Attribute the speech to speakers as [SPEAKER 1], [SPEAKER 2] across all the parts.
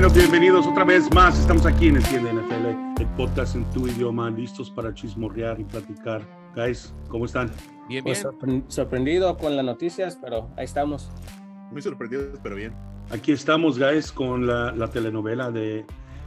[SPEAKER 1] Bueno, bienvenidos otra vez más. Estamos aquí en Entiende NFL, el podcast en tu idioma, listos para chismorrear y platicar. Guys, ¿cómo están?
[SPEAKER 2] Bien,
[SPEAKER 3] Pues
[SPEAKER 2] bien.
[SPEAKER 3] sorprendido con las noticias, pero ahí estamos.
[SPEAKER 4] Muy sorprendido, pero bien.
[SPEAKER 1] Aquí estamos, guys, con la, la telenovela de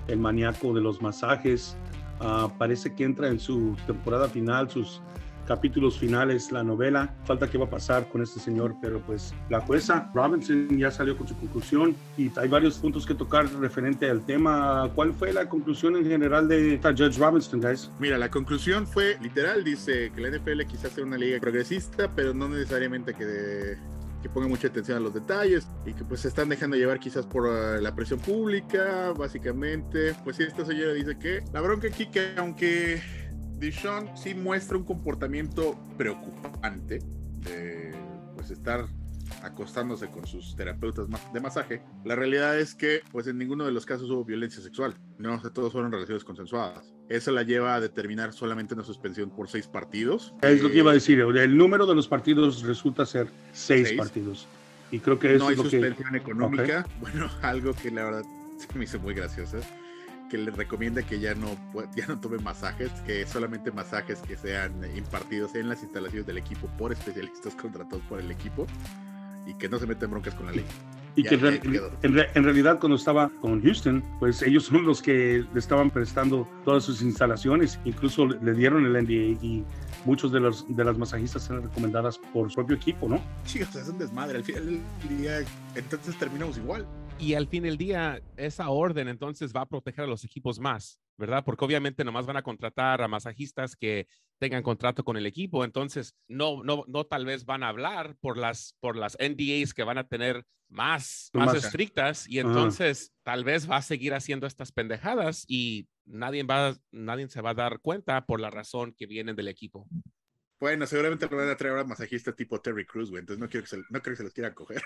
[SPEAKER 1] El maníaco de los masajes. Ah, parece que entra en su temporada final, sus capítulos finales, la novela. Falta qué va a pasar con este señor, pero pues la jueza Robinson ya salió con su conclusión y hay varios puntos que tocar referente al tema. ¿Cuál fue la conclusión en general de esta Judge Robinson, guys?
[SPEAKER 4] Mira, la conclusión fue literal, dice que la NFL quizás sea una liga progresista, pero no necesariamente que, que ponga mucha atención a los detalles y que pues se están dejando llevar quizás por uh, la presión pública, básicamente. Pues sí, esta señora dice que la bronca aquí que aunque Dishon sí muestra un comportamiento preocupante de pues estar acostándose con sus terapeutas de masaje, la realidad es que pues en ninguno de los casos hubo violencia sexual, no, o sea, todos fueron relaciones consensuadas. Eso la lleva a determinar solamente una suspensión por seis partidos.
[SPEAKER 1] Es lo que
[SPEAKER 4] Eh,
[SPEAKER 1] iba a decir. El número de los partidos resulta ser seis,
[SPEAKER 4] Seis.
[SPEAKER 1] partidos. Y creo que eso
[SPEAKER 4] no hay
[SPEAKER 1] es lo que...
[SPEAKER 4] suspensión económica. Bueno, algo que la verdad me hizo muy graciosa. Que le recomienda que ya no, ya no tome masajes, que solamente masajes que sean impartidos en las instalaciones del equipo por especialistas contratados por el equipo y que no se metan broncas con la ley.
[SPEAKER 1] Y
[SPEAKER 4] Ya,
[SPEAKER 1] que en, en en realidad cuando estaba con Houston, pues ellos son los que le estaban prestando todas sus instalaciones, incluso le dieron el NDA y muchos de, los, de las masajistas eran recomendadas por su propio equipo, ¿no?
[SPEAKER 4] Chicos, es un desmadre. Al final del día, entonces terminamos igual.
[SPEAKER 2] Y al fin del día, esa orden entonces va a proteger a los equipos más, ¿verdad? Porque obviamente nomás van a contratar a masajistas que tengan contrato con el equipo, entonces no, no, no tal vez van a hablar por las, por las NDAs que van a tener más, más estrictas y entonces tal vez va a seguir haciendo estas pendejadas y nadie va, nadie se va a dar cuenta por la razón que vienen del equipo.
[SPEAKER 4] Bueno, seguramente lo van a traer a masajistas tipo Terry Cruz, güey. Entonces no, quiero que se, no creo que se los quiera coger.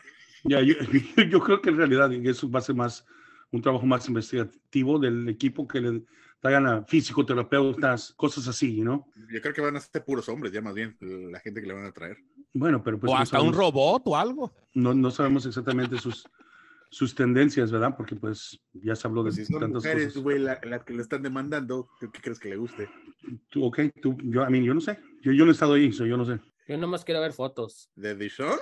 [SPEAKER 1] Ya, yo, yo creo que en realidad eso va a ser más un trabajo más investigativo del equipo que le traigan a fisioterapeutas, cosas así, ¿no?
[SPEAKER 4] Yo creo que van a ser puros hombres, ya más bien, la gente que le van a traer.
[SPEAKER 1] Bueno, pero pues
[SPEAKER 2] o
[SPEAKER 1] no
[SPEAKER 2] hasta un robot o algo.
[SPEAKER 1] no, no sabemos exactamente sus, sus tendencias, ¿verdad? Porque pues ya se habló de
[SPEAKER 4] Pues si son
[SPEAKER 1] tantas
[SPEAKER 4] mujeres,
[SPEAKER 1] cosas.
[SPEAKER 4] güey, la- que le están demandando, ¿tú ¿qué crees que le guste?
[SPEAKER 1] Tú, ok, tú, yo, a mí, yo no sé. Yo, yo no he estado ahí, so yo no sé.
[SPEAKER 3] Yo nomás quiero ver fotos.
[SPEAKER 4] ¿De Dishon?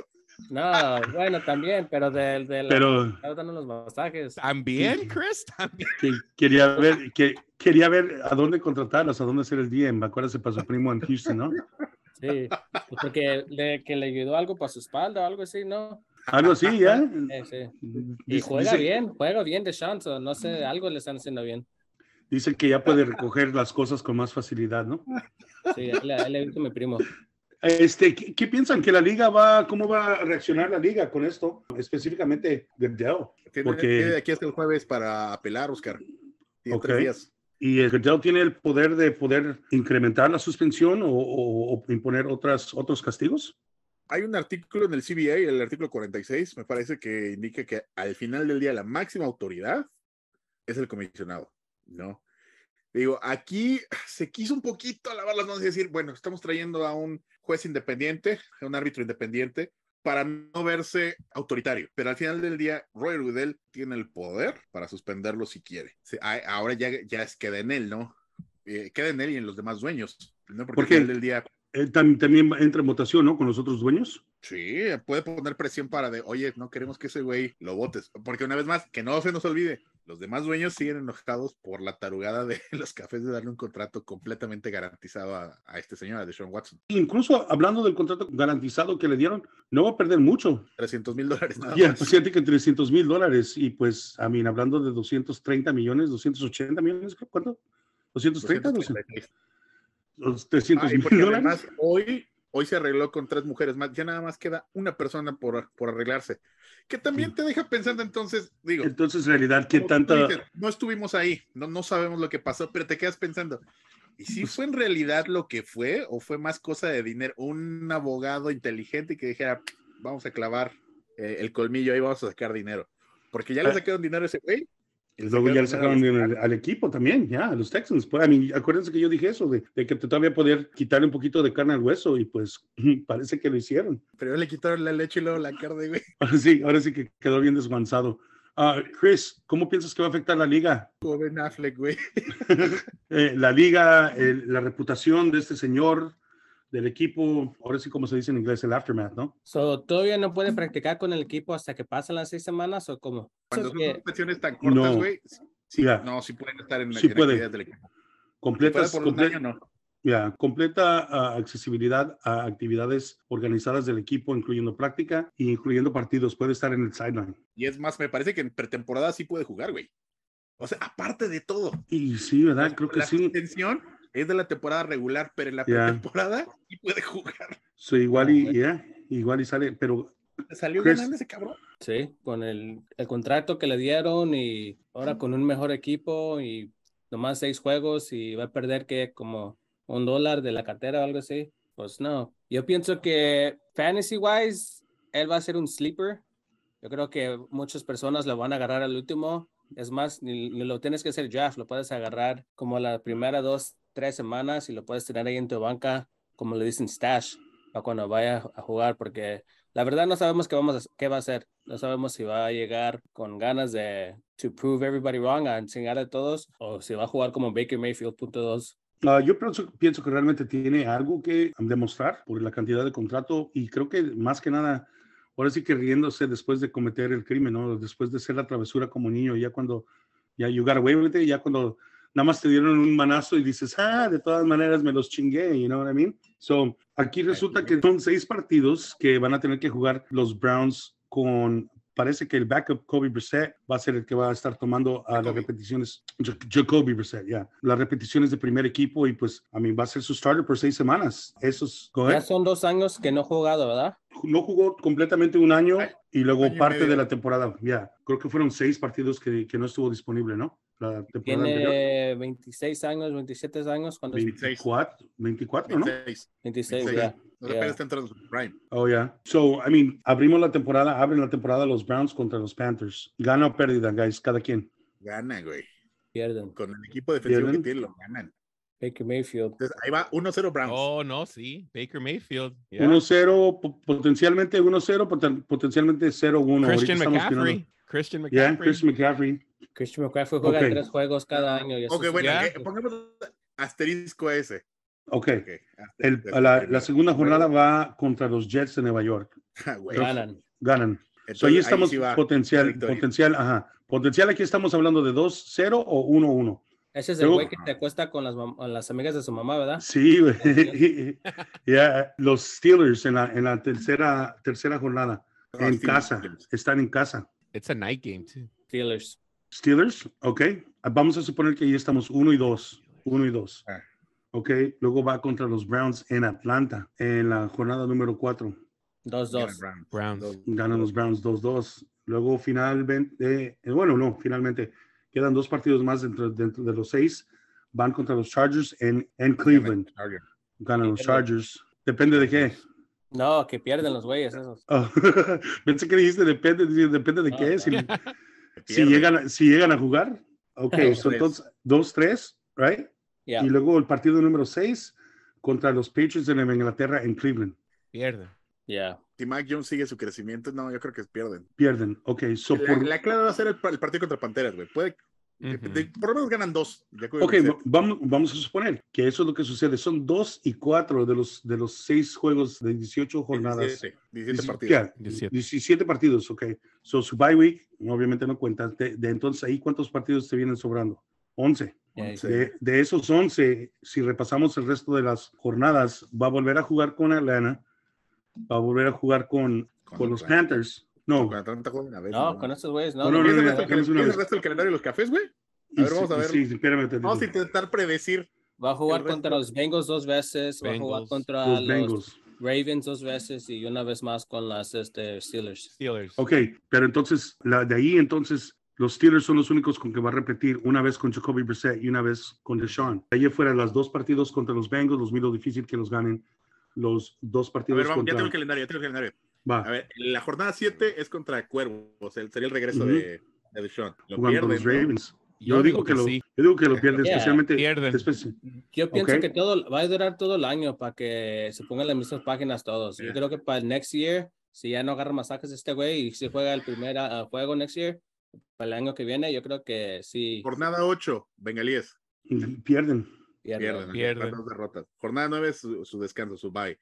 [SPEAKER 3] No, bueno, también, pero del de, la
[SPEAKER 1] Pero
[SPEAKER 3] dando los masajes.
[SPEAKER 2] También, Chris, también.
[SPEAKER 1] que, quería ver, que, quería ver a dónde contratarlas, a dónde hacer el DM. Acuérdate para su primo en Houston, ¿no?
[SPEAKER 3] Sí, pues porque le, que le ayudó algo para su espalda o algo así, ¿no?
[SPEAKER 1] Algo así, ¿ya?
[SPEAKER 3] Eh, sí. Y
[SPEAKER 1] Dice,
[SPEAKER 3] juega
[SPEAKER 1] dice-
[SPEAKER 3] bien, juega bien de Shanto, no sé, algo le están haciendo bien.
[SPEAKER 1] dice que ya puede recoger las cosas con más facilidad, ¿no?
[SPEAKER 3] Sí, ahí le, ahí le mi primo.
[SPEAKER 1] Este, ¿qué, qué piensan que la liga va, cómo va a reaccionar la liga con esto? Específicamente.
[SPEAKER 4] Tiene,
[SPEAKER 1] Porque-
[SPEAKER 4] tiene de aquí hasta el jueves para apelar, Oscar. Tiene
[SPEAKER 1] Ok.
[SPEAKER 4] tres días.
[SPEAKER 1] ¿Y el tiene el poder de poder incrementar la suspensión o, o- o imponer otras, otros castigos?
[SPEAKER 4] Hay un artículo en el CBA, el artículo 46, me parece que indica que al final del día la máxima autoridad es el comisionado, ¿no? Digo, aquí se quiso un poquito lavar las manos y decir, bueno, estamos trayendo a un juez independiente, a un árbitro independiente, para no verse autoritario. Pero al final del día, Roy Goodell tiene el poder para suspenderlo si quiere. Sí, a- ahora ya, ya es, queda en él, ¿no? Eh, queda en él y en los demás dueños, ¿no? Porque
[SPEAKER 1] ¿Por
[SPEAKER 4] al final del día,
[SPEAKER 1] Eh, tam- también entra en votación, ¿no? Con los otros dueños.
[SPEAKER 4] Sí, puede poner presión para de, oye, no queremos que ese güey lo votes. Porque una vez más, que no se nos olvide, los demás dueños siguen enojados por la tarugada de los cafés de darle un contrato completamente garantizado a, a este señor, a Deshaun Watson.
[SPEAKER 1] Incluso hablando del contrato garantizado que le dieron, no va a perder mucho.
[SPEAKER 4] 300 mil dólares nada
[SPEAKER 1] Ya,
[SPEAKER 4] más.
[SPEAKER 1] pues que 300 mil dólares y pues, a mí, hablando de 230 millones, 280 millones, ¿cuánto? 230,
[SPEAKER 4] 236.
[SPEAKER 1] Los 300
[SPEAKER 4] Ah,
[SPEAKER 1] mil dólares.
[SPEAKER 4] además hoy, hoy se arregló con tres mujeres más, ya nada más queda una persona por, por arreglarse. Que también
[SPEAKER 1] Sí.
[SPEAKER 4] te deja pensando entonces, digo,
[SPEAKER 1] Entonces, en realidad, ¿qué tanta...
[SPEAKER 4] dices, no estuvimos ahí, no, no sabemos lo que pasó, pero te quedas pensando, ¿y si fue en realidad lo que fue o fue más cosa de dinero? Un abogado inteligente que dijera, vamos a clavar eh, el colmillo ahí, vamos a sacar dinero. Porque ya le
[SPEAKER 1] Ah.
[SPEAKER 4] sacaron dinero a ese güey. Y
[SPEAKER 1] Luego ya le sacaron
[SPEAKER 4] los-
[SPEAKER 1] al, equipo también, ya, a los Texans. Pues, a mí, acuérdense que yo dije eso, de, de que todavía poder quitarle un poquito de carne al hueso y pues parece que lo hicieron.
[SPEAKER 4] Pero le quitaron la leche y luego la carne, güey.
[SPEAKER 1] Ahora sí, ahora sí que quedó bien desguanzado. Ah, Chris, ¿cómo piensas que va a afectar la liga?
[SPEAKER 4] Ben Affleck, güey.
[SPEAKER 1] Eh, la liga, el- la reputación de este señor, del equipo, ahora sí como se dice en inglés, el aftermath, ¿no?
[SPEAKER 3] So, ¿Todavía no puede practicar con el equipo hasta que pasen las seis semanas o cómo?
[SPEAKER 4] Cuando son
[SPEAKER 3] que-
[SPEAKER 4] suspensiones tan cortas,
[SPEAKER 1] No.
[SPEAKER 4] güey. Sí,
[SPEAKER 1] Ya.
[SPEAKER 4] no, sí pueden estar en,
[SPEAKER 1] Sí puede.
[SPEAKER 4] actividades del equipo. Si
[SPEAKER 1] Completas,
[SPEAKER 4] un
[SPEAKER 1] comple-
[SPEAKER 4] año, no.
[SPEAKER 1] ya, completa ah, accesibilidad a actividades organizadas del equipo, incluyendo práctica e incluyendo partidos. Puede estar en el sideline.
[SPEAKER 4] Y es más, me parece que en pretemporada sí puede jugar, güey. O sea, aparte de todo.
[SPEAKER 1] Y sí, ¿verdad?
[SPEAKER 4] la-
[SPEAKER 1] Creo que
[SPEAKER 4] la
[SPEAKER 1] sí.
[SPEAKER 4] suspensión es de la temporada regular, pero en la pretemporada sí puede jugar.
[SPEAKER 1] Sí, igual y ya, igual y sale, pero
[SPEAKER 4] Salió
[SPEAKER 1] Chris-
[SPEAKER 4] ganando ese cabrón.
[SPEAKER 3] Sí, con el, el contrato que le dieron y ahora con un mejor equipo y nomás seis juegos y va a perder que como un dólar de la cartera o algo así. Pues no. Yo pienso que fantasy wise, él va a ser un sleeper. Yo creo que muchas personas lo van a agarrar al último. Es más, ni, ni lo tienes que hacer draft, lo puedes agarrar como la primera dos, tres semanas y lo puedes tener ahí en tu banca, como le dicen stash, para cuando vaya a jugar, porque la verdad no sabemos qué, vamos a, qué va a hacer. No sabemos si va a llegar con ganas de to prove everybody wrong, a enseñar a todos, o si va a jugar como Baker Mayfield punto dos.
[SPEAKER 1] Ah, yo pienso, pienso que realmente tiene algo que demostrar por la cantidad de contrato y creo que más que nada, ahora sí que riéndose después de cometer el crimen, ¿no? Después de hacer la travesura como niño, ya cuando, ya you got away with it, ya cuando nada más te dieron un manazo y dices, ah, de todas maneras me los chingué, you know what I mean? So, aquí resulta que son seis partidos que van a tener que jugar los Browns con parece que el backup Kobe Brissett va a ser el que va a estar tomando a las repeticiones, Ja- Jacoby Brissett, ya, las repeticiones de primer equipo y pues a mí va a ser su starter por seis semanas. Eso es, go
[SPEAKER 3] Ya son dos años que no he jugado, ¿verdad?
[SPEAKER 1] no jugó completamente un año y luego
[SPEAKER 4] año y
[SPEAKER 1] parte de
[SPEAKER 4] medio.
[SPEAKER 1] la temporada, ya, creo que fueron seis partidos que, que no estuvo disponible, ¿no? La temporada anterior.
[SPEAKER 3] Tiene 26 años, 27 años, cuando es
[SPEAKER 1] 24, 24, ¿no?
[SPEAKER 4] 26.
[SPEAKER 3] 26,
[SPEAKER 4] 26.
[SPEAKER 3] ya.
[SPEAKER 4] No
[SPEAKER 3] Yeah.
[SPEAKER 4] está prime.
[SPEAKER 1] Oh, yeah. So, I mean, abrimos la temporada, abren la temporada los Browns contra los Panthers. Gana o pérdida, guys, cada quien.
[SPEAKER 4] Gana, güey.
[SPEAKER 3] Pierden.
[SPEAKER 4] Con el equipo defensivo
[SPEAKER 1] Pierden.
[SPEAKER 4] que tiene, lo ganan.
[SPEAKER 3] Baker Mayfield.
[SPEAKER 4] Entonces, ahí va 1-0 Browns.
[SPEAKER 2] Oh, no, sí. Baker Mayfield. yeah.
[SPEAKER 1] 1-0, po- potencialmente 1-0, poten- potencialmente 0-1. Ahorita
[SPEAKER 2] Christian
[SPEAKER 1] estamos
[SPEAKER 2] McCaffrey. Christian
[SPEAKER 1] Yeah,
[SPEAKER 2] McCaffrey.
[SPEAKER 1] Christian McCaffrey.
[SPEAKER 3] Christian McCaffrey juega
[SPEAKER 1] Ok.
[SPEAKER 3] tres juegos cada año. y eso
[SPEAKER 4] ok,
[SPEAKER 3] es-
[SPEAKER 4] bueno,
[SPEAKER 2] ya.
[SPEAKER 4] pongamos asterisco ese.
[SPEAKER 1] Ok.
[SPEAKER 4] Ok,
[SPEAKER 1] El- la, la segunda jornada va contra los Jets de Nueva York.
[SPEAKER 4] Ah, güey.
[SPEAKER 3] ganan.
[SPEAKER 1] Ganan.
[SPEAKER 4] Entonces,
[SPEAKER 1] So, ahí
[SPEAKER 4] ahí
[SPEAKER 1] estamos
[SPEAKER 4] sí va
[SPEAKER 1] potencial, potencial, ajá. Potencial aquí estamos hablando de 2-0 o 1-1.
[SPEAKER 3] Ese es el güey que te acuesta con las, con las amigas de su mamá, ¿verdad?
[SPEAKER 1] Sí, güey. Ya, los Steelers en la, en la tercera, tercera jornada.
[SPEAKER 4] Ah,
[SPEAKER 1] en
[SPEAKER 4] sí,
[SPEAKER 1] casa.
[SPEAKER 4] Steelers.
[SPEAKER 1] Están en casa.
[SPEAKER 2] It's a night game, too.
[SPEAKER 3] Steelers.
[SPEAKER 1] Steelers, ok. Vamos a suponer que ahí estamos 1 y 2. 1 y 2.
[SPEAKER 4] Ah.
[SPEAKER 1] Ok. Luego va contra los Browns en Atlanta en la jornada número 4.
[SPEAKER 3] 2-2.
[SPEAKER 4] Ganan
[SPEAKER 2] Browns.
[SPEAKER 1] Ganan los Browns 2-2. Luego finalmente, eh, bueno, no, finalmente quedan dos partidos más dentro, dentro de los seis. Van contra los Chargers en, en Cleveland. Ganan los. Chargers. Depende de qué.
[SPEAKER 3] No, que pierden los güeyes esos.
[SPEAKER 1] Oh, pensé que dijiste depende, depende de
[SPEAKER 3] No,
[SPEAKER 1] qué.
[SPEAKER 3] no.
[SPEAKER 1] Si, si,
[SPEAKER 4] Pierden.
[SPEAKER 1] llegan, a- si llegan a jugar. Ok,
[SPEAKER 3] Dos,
[SPEAKER 1] so
[SPEAKER 4] tres.
[SPEAKER 1] entonces 2-3, right?
[SPEAKER 3] Ya.
[SPEAKER 1] Y luego el partido número 6 contra los Patriots de Nueva Inglaterra en Cleveland.
[SPEAKER 2] Pierden.
[SPEAKER 3] Ya.
[SPEAKER 4] Si Mac Jones sigue su crecimiento, no, yo creo que pierden.
[SPEAKER 1] Pierden. Ok, so
[SPEAKER 4] la,
[SPEAKER 1] por,
[SPEAKER 4] la clave va a ser el, el partido contra Panteras, güey. Puede, de- de- por lo menos ganan dos. Jacoby
[SPEAKER 1] Ok, vamos, vamos a suponer que eso es lo que sucede. Son 2 y 4 de los, de los 6 juegos de 18 jornadas.
[SPEAKER 4] 17, 17
[SPEAKER 1] Dieci-
[SPEAKER 4] partidos.
[SPEAKER 1] ¿qué?
[SPEAKER 2] 17.
[SPEAKER 1] 17 partidos, ok. So su bye week, obviamente no cuenta. De, de entonces ahí, ¿cuántos partidos te vienen sobrando? 11.
[SPEAKER 3] Ya,
[SPEAKER 4] Once.
[SPEAKER 1] De, de esos 11, si repasamos el resto de las jornadas, va a volver a jugar con Atlanta, va a volver a jugar con,
[SPEAKER 4] Con
[SPEAKER 1] con los. Panthers. No,
[SPEAKER 4] Con Atlanta juegan a veces,
[SPEAKER 3] No, con esos güeyes, no.
[SPEAKER 1] No, no,
[SPEAKER 3] no,
[SPEAKER 4] ¿Qué es el
[SPEAKER 1] no,
[SPEAKER 4] resto del
[SPEAKER 1] no, no, no.
[SPEAKER 4] el resto del calendario de los cafés, güey? A ver, vamos a ver.
[SPEAKER 1] Sí, sí, espérame, te
[SPEAKER 4] Vamos a intentar predecir.
[SPEAKER 3] Va a jugar contra los Bengals dos veces, va a jugar contra
[SPEAKER 1] los
[SPEAKER 3] los,
[SPEAKER 1] Bengals.
[SPEAKER 3] Ravens dos veces y una vez más con las este, Steelers.
[SPEAKER 2] Steelers.
[SPEAKER 1] Ok, pero entonces, la, de ahí entonces, los Steelers son los únicos con que va a repetir una vez con Jacoby Brissett y una vez con Deshaun. De ahí fuera, las dos partidos contra los Bengals, los miro difícil que los ganen. Los dos
[SPEAKER 4] A
[SPEAKER 1] partidos
[SPEAKER 4] ver, vamos, ya
[SPEAKER 1] contra...
[SPEAKER 4] tengo el calendario, ya tengo el calendario.
[SPEAKER 1] Va,
[SPEAKER 4] A ver, la jornada 7 es contra Cuervos, sea, sería el regreso
[SPEAKER 1] Ujú.
[SPEAKER 4] de, de Deshaun. Lo pierden,
[SPEAKER 1] los
[SPEAKER 4] ¿no?
[SPEAKER 1] Ravens. Yo, digo que, lo,
[SPEAKER 2] sí.
[SPEAKER 1] yo digo que lo pierden,
[SPEAKER 3] Yeah,
[SPEAKER 1] especialmente...
[SPEAKER 2] pierden.
[SPEAKER 3] Yo pienso
[SPEAKER 1] Ok.
[SPEAKER 3] que todo va a durar todo el año para que se pongan las mismas páginas todos. Yo
[SPEAKER 4] Yeah.
[SPEAKER 3] creo que para el next year, si ya no agarra masajes este güey y si juega el primer ah, juego next year, para el año que viene, yo creo que sí.
[SPEAKER 4] Jornada 8, bengalíes.
[SPEAKER 1] Pierden.
[SPEAKER 4] Pierden.
[SPEAKER 2] Pierden.
[SPEAKER 4] Dos derrotas. Jornada 9 es su, su descanso, su bye.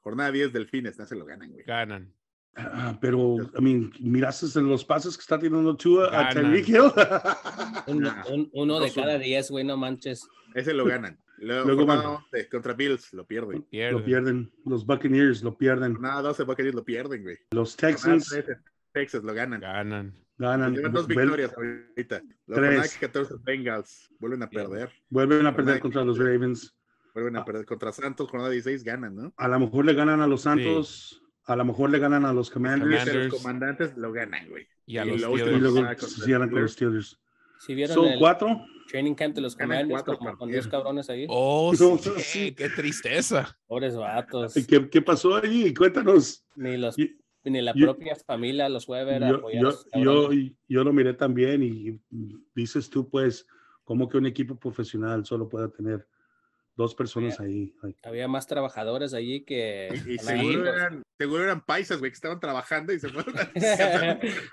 [SPEAKER 4] Jornada 10, Delfines, no se lo ganan, güey.
[SPEAKER 2] Ganan.
[SPEAKER 1] Ah, pero, I mean, ¿miraste los pases que está tirando Tua a. Tyreek Hill?
[SPEAKER 3] Un-
[SPEAKER 4] Nah,
[SPEAKER 3] un- uno de
[SPEAKER 4] no
[SPEAKER 3] cada diez, güey, no manches.
[SPEAKER 4] Ese lo ganan. Luego,
[SPEAKER 1] Luego van.
[SPEAKER 4] 11, contra Bills, lo pierden.
[SPEAKER 2] Pierden.
[SPEAKER 1] lo pierden. Los Buccaneers lo pierden.
[SPEAKER 4] Jornada 12, Buccaneers lo pierden, güey.
[SPEAKER 1] Los Texans
[SPEAKER 4] 13, Texas lo ganan.
[SPEAKER 2] Ganan.
[SPEAKER 1] ganan.
[SPEAKER 4] Llevan dos victorias ahorita.
[SPEAKER 1] Tres.
[SPEAKER 4] jornada 14, Bengals vuelven a perder.
[SPEAKER 1] Vuelven a perder contra los Ravens.
[SPEAKER 4] Vuelven
[SPEAKER 1] Ah.
[SPEAKER 4] a perder contra Santos, jornada 16, ganan, ¿no?
[SPEAKER 1] A lo mejor le ganan a los Santos. A lo mejor le ganan a los Commanders.
[SPEAKER 2] Commanders.
[SPEAKER 4] los comandantes lo ganan, güey.
[SPEAKER 2] Y a
[SPEAKER 4] Y
[SPEAKER 2] los
[SPEAKER 4] última
[SPEAKER 1] Y
[SPEAKER 2] Steelers.
[SPEAKER 1] luego
[SPEAKER 4] Ah,
[SPEAKER 1] se cierran con los Steelers.
[SPEAKER 3] Si vieron
[SPEAKER 1] Son
[SPEAKER 3] el
[SPEAKER 1] cuatro.
[SPEAKER 3] training camp de los Commanders con
[SPEAKER 4] partidos.
[SPEAKER 3] 10 cabrones ahí.
[SPEAKER 2] Oh,
[SPEAKER 1] No,
[SPEAKER 2] sí,
[SPEAKER 1] sí.
[SPEAKER 2] qué tristeza.
[SPEAKER 3] Pobres vatos.
[SPEAKER 1] ¿Qué, qué pasó allí? Cuéntanos.
[SPEAKER 3] Ni, los,
[SPEAKER 1] Y-
[SPEAKER 3] ni la
[SPEAKER 1] yo-
[SPEAKER 3] propia familia los fue a ver
[SPEAKER 1] Yo,
[SPEAKER 3] a
[SPEAKER 1] yo, yo, yo lo miré también y dices tú, pues, como que un equipo profesional solo pueda tener dos personas ahí. Like,
[SPEAKER 3] Había más trabajadores allí que.
[SPEAKER 4] Y, seguro, eran, seguro eran paisas, güey, que estaban trabajando y se fueron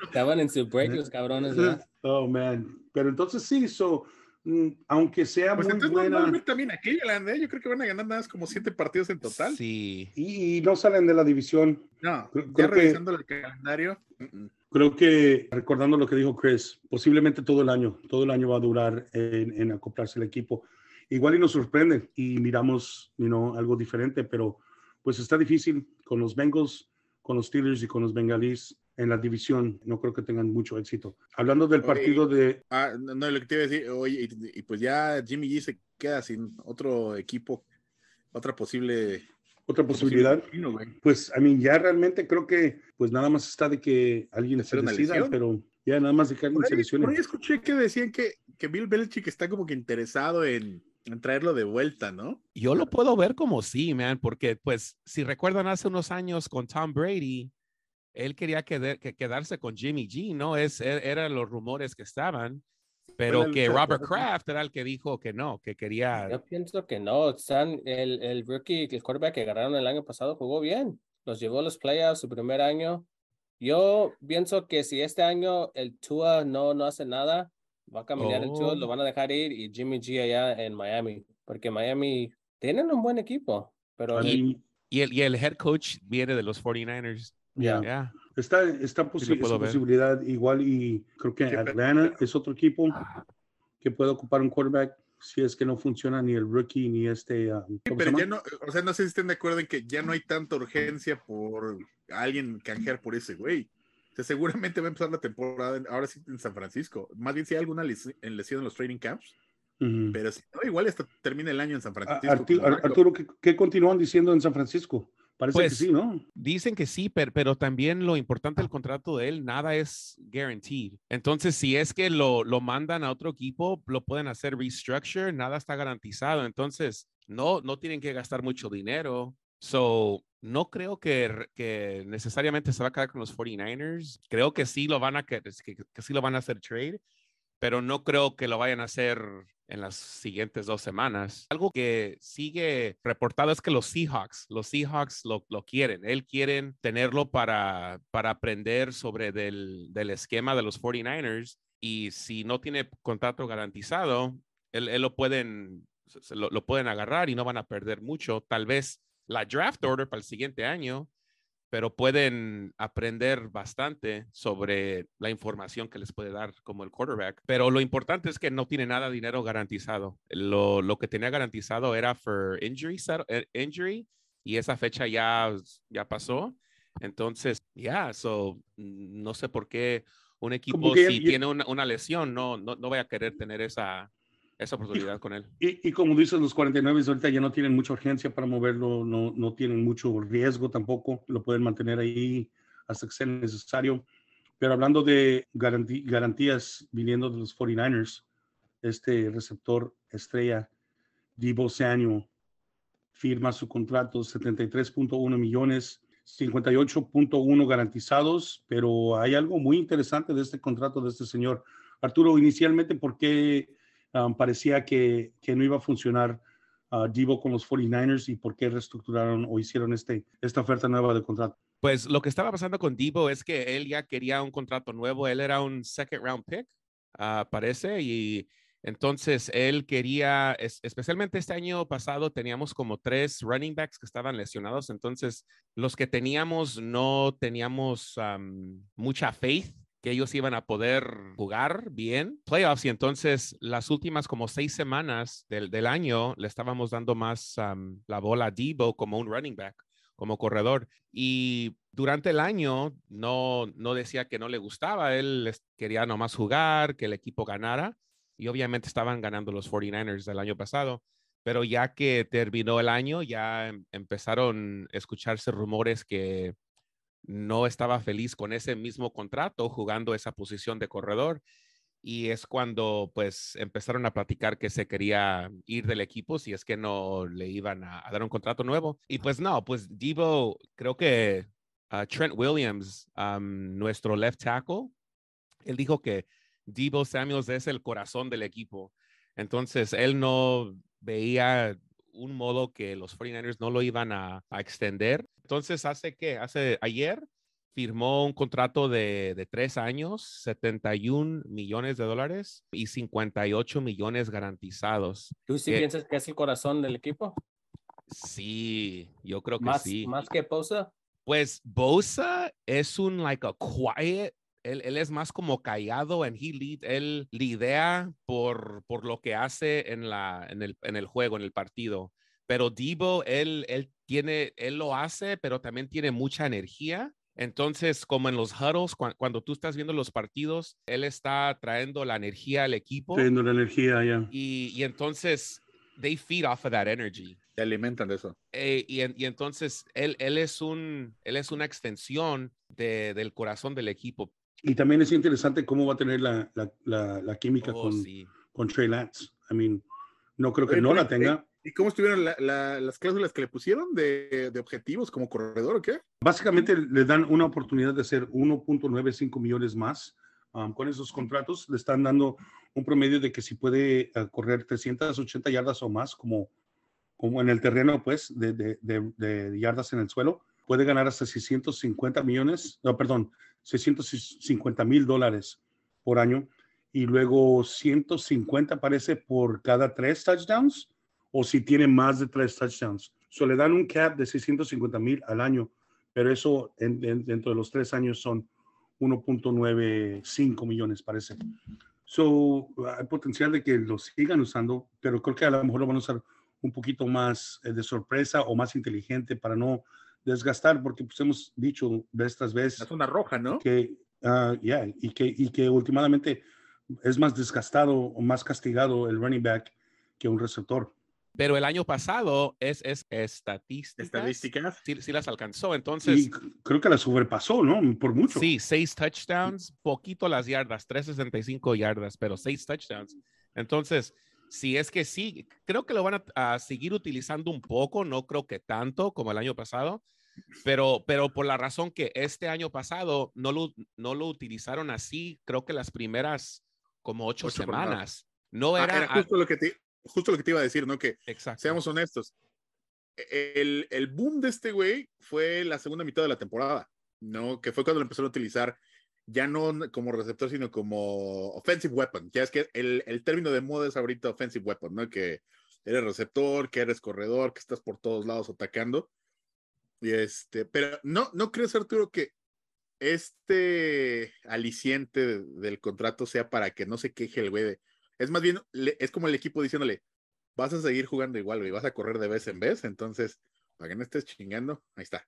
[SPEAKER 3] Estaban en su break los cabrones, ¿verdad?
[SPEAKER 1] Oh, man. Pero entonces sí, so, mm, aunque sea
[SPEAKER 4] Pues
[SPEAKER 1] muy
[SPEAKER 4] entonces
[SPEAKER 1] buena
[SPEAKER 4] normalmente también a Cleveland, ¿eh? Yo creo que van a ganar nada más como siete partidos en total.
[SPEAKER 2] Sí.
[SPEAKER 1] y, y no salen de la división,
[SPEAKER 4] No,
[SPEAKER 1] Creo-
[SPEAKER 4] ya
[SPEAKER 1] creo que-
[SPEAKER 4] revisando el calendario. mm, mm.
[SPEAKER 1] creo que recordando lo que dijo Chris, posiblemente todo el año, todo el año va a durar en, en acoplarse el equipo. Igual y nos sorprende y miramos you know, algo diferente, pero pues está difícil con los Bengals, con los Steelers y con los Bengalís en la división. No creo que tengan mucho éxito. Hablando del
[SPEAKER 4] Oye,
[SPEAKER 1] partido de...
[SPEAKER 4] Ah, no, lo que te iba a decir, oye, y, y pues ya Jimmy G se queda sin otro equipo, otra posible
[SPEAKER 1] Otra posibilidad,
[SPEAKER 4] destino,
[SPEAKER 1] pues a mí ya realmente creo que pues nada más está de que alguien
[SPEAKER 4] ¿De
[SPEAKER 1] se decida, pero ya nada más de que alguien
[SPEAKER 4] Por
[SPEAKER 1] se lesione.
[SPEAKER 4] por ahí escuché que decían que, que Bill Belichick está como que interesado en traerlo de vuelta, ¿no?
[SPEAKER 2] Yo lo puedo ver como sí, man, porque pues si recuerdan hace unos años con Tom Brady, él quería que quedarse con Jimmy G, ¿no? Es, e- eran los rumores que estaban, pero que Robert. Kraft era el que dijo que no, que quería...
[SPEAKER 3] Yo pienso que no. Están, el, el rookie, el quarterback que agarraron el año pasado jugó bien. Los llevó a los playoffs su primer año. Yo pienso que si este año el Tua no, no hace nada, va a caminar el Tua,
[SPEAKER 2] Oh.
[SPEAKER 3] lo van a dejar ir y Jimmy G allá en Miami. Porque Miami tienen un buen equipo, pero
[SPEAKER 1] mí,
[SPEAKER 2] Y el, y el head coach viene de los 49ers.
[SPEAKER 1] ya.
[SPEAKER 2] Ya.
[SPEAKER 1] Está, está posi-
[SPEAKER 2] Sí
[SPEAKER 1] esa
[SPEAKER 2] ver.
[SPEAKER 1] posibilidad igual y creo que Atlanta es otro equipo que puede ocupar un quarterback si es que no funciona ni el rookie ni este um,
[SPEAKER 4] Sí,
[SPEAKER 1] ¿cómo se
[SPEAKER 4] pero ya no, o sea, no sé si estén de acuerdo en que ya no hay tanta urgencia por alguien canjear por ese güey. Seguramente va a empezar la temporada en- ahora sí en San Francisco. Más bien si hay alguna lesión en los training camps, pero si no, igual hasta termina el año en San Francisco.
[SPEAKER 1] Arti-
[SPEAKER 4] como
[SPEAKER 1] Ar-
[SPEAKER 4] backup.
[SPEAKER 1] Arturo, ¿qué, qué continúan diciendo en San Francisco? Parece
[SPEAKER 2] Pues,
[SPEAKER 1] que sí, ¿no?
[SPEAKER 2] Dicen que sí, pero, pero también lo importante del contrato de él, nada es guaranteed. Entonces, si es que lo, lo mandan a otro equipo, lo pueden hacer restructure, nada está garantizado. Entonces, no, no tienen que gastar mucho dinero. So, no creo que, que necesariamente se va a quedar con los 49ers. Creo que sí lo van a, que, que, que sí lo van a hacer trade, pero no creo que lo vayan a hacer en las siguientes dos semanas. Algo que sigue reportado es que los Seahawks, los Seahawks lo, lo quieren. Él quieren tenerlo para, para aprender sobre del, del esquema de los 49ers y si no tiene contrato garantizado, él, él lo pueden lo, lo pueden agarrar y no van a perder mucho. Tal vez la draft order para el siguiente año, pero pueden aprender bastante sobre la información que les puede dar como el quarterback. Pero lo importante es que no tiene nada de dinero garantizado. Lo, lo que tenía garantizado era for injury, eh, injury y esa fecha ya, ya pasó. Entonces, ya, so, mm, no sé por qué un equipo, si tiene una, una lesión, no, no, no vaya a querer tener esa, esa oportunidad con él.
[SPEAKER 1] Y, y como dices, los 49 ahorita ya no tienen mucha urgencia para moverlo, no, no tienen mucho riesgo tampoco, lo pueden mantener ahí hasta que sea necesario. Pero hablando de garantí- garantías viniendo de los 49ers, este receptor estrella, Debo Samuel, firma su contrato 73.1 millones, 58.1 garantizados, pero hay algo muy interesante de este contrato de este señor. Arturo, inicialmente, ¿por qué um, parecía que, que no iba a funcionar uh, Debo con los 49ers y por qué reestructuraron o hicieron este, esta oferta nueva de contrato?
[SPEAKER 2] Pues lo que estaba pasando con Debo es que él ya quería un contrato nuevo. Él era un second round pick, ah, parece, y entonces él quería, especialmente este año pasado, teníamos como tres running backs que estaban lesionados. Entonces los que teníamos no teníamos mucha faith que ellos iban a poder jugar bien playoffs y entonces las últimas como seis semanas del, del año le estábamos dando más la bola a Debo como un running back como corredor. Y durante el año no, no decía que no le gustaba, él quería nomás jugar, que el equipo ganara. Y obviamente estaban ganando los 49ers del año pasado. Pero ya que terminó el año, ya em, empezaron a escucharse rumores que no estaba feliz con ese mismo contrato jugando esa posición de corredor y es cuando pues empezaron a platicar que se quería ir del equipo si es que no le iban a, dar un contrato nuevo. Y pues no, pues Debo, creo que ah, Trent Williams, nuestro left tackle, él dijo que Debo Samuels es el corazón del equipo. Entonces, él no veía un modo que los 49ers no lo iban a, a extender. Entonces, hace que, hace ayer, firmó un contrato de, tres años, 71 millones de dólares y 58 millones garantizados.
[SPEAKER 3] ¿Tú sí piensas que es el corazón del equipo?
[SPEAKER 2] Sí, yo creo que
[SPEAKER 3] ¿Más,
[SPEAKER 2] sí.
[SPEAKER 3] ¿Más que Bosa?
[SPEAKER 2] Pues Bosa es un, like, a quiet él, él, es más como callado en he lead, él lidea por, por lo que hace en, la, en, el, en el juego, en el partido. Pero Debo, él, él tiene, él lo hace, pero también tiene mucha energía entonces, como en los huddles, cuando tú estás viendo los partidos, él está trayendo la energía al equipo.
[SPEAKER 1] Trayendo la energía, ya.
[SPEAKER 2] Y, y, entonces, they feed off of that energy.
[SPEAKER 4] Se alimentan de eso.
[SPEAKER 2] Eh, y, y, entonces, él, él, es un, él es una extensión de, del corazón del equipo.
[SPEAKER 1] Y también es interesante cómo va a tener la, la, la, química oh, con, con Trey Lance. I mean, no creo que no la tenga.
[SPEAKER 4] ¿Y cómo estuvieron las cláusulas que le pusieron de, objetivos como corredor o qué?
[SPEAKER 1] Básicamente le dan una oportunidad de hacer 1.95 millones más. Um, con esos contratos le están dando un promedio de que si puede uh, correr 380 yardas o más, como, como en el terreno, pues, de, de, de, yardas en el suelo, puede ganar hasta 650 millones, no, perdón, 650 mil dólares por año. Y luego 150 parece por cada tres touchdowns o si tiene más de tres touchdowns. So, le dan un cap de 650 mil al año, pero eso dentro de los tres años son 1.95 millones, parece. So, hay potencial de que lo sigan usando, pero creo que a lo mejor lo van a usar un poquito más eh, de sorpresa o más inteligente para no desgastar, porque pues hemos dicho de estas veces.
[SPEAKER 4] Es una roja, ¿no?
[SPEAKER 1] Que, uh, y que, y que últimamente es más desgastado o más castigado el running back que un receptor.
[SPEAKER 2] Pero el año pasado es, es estadísticas.
[SPEAKER 4] Estadísticas.
[SPEAKER 2] Sí, sí, las alcanzó. Entonces.
[SPEAKER 1] Y creo que las sobrepasó, ¿no? Por mucho.
[SPEAKER 2] Sí, seis touchdowns, poquito las yardas, 365 yardas, pero seis touchdowns. Entonces, si es que sí, creo que lo van a, seguir utilizando un poco, no creo que tanto como el año pasado, pero, pero por la razón que este año pasado no lo, no lo utilizaron así, creo que las primeras como ocho, semanas. No
[SPEAKER 4] ah,
[SPEAKER 2] era,
[SPEAKER 4] era justo lo que te, justo lo que te iba a decir, ¿no? Que seamos honestos. El, el, boom de este güey fue la segunda mitad de la temporada, ¿no? Que fue cuando lo empezaron a utilizar ya no como receptor, sino como offensive weapon. Ya es que el, el término de moda es ahorita offensive weapon, ¿no? Que eres receptor, que eres corredor, que estás por todos lados atacando. Y este, pero no, no crees, Arturo, que este aliciente del contrato sea para que no se queje el güey de, es más bien, es como el equipo diciéndole, vas a seguir jugando igual, y vas a correr de vez en vez, entonces, para que no estés chingando, ahí está.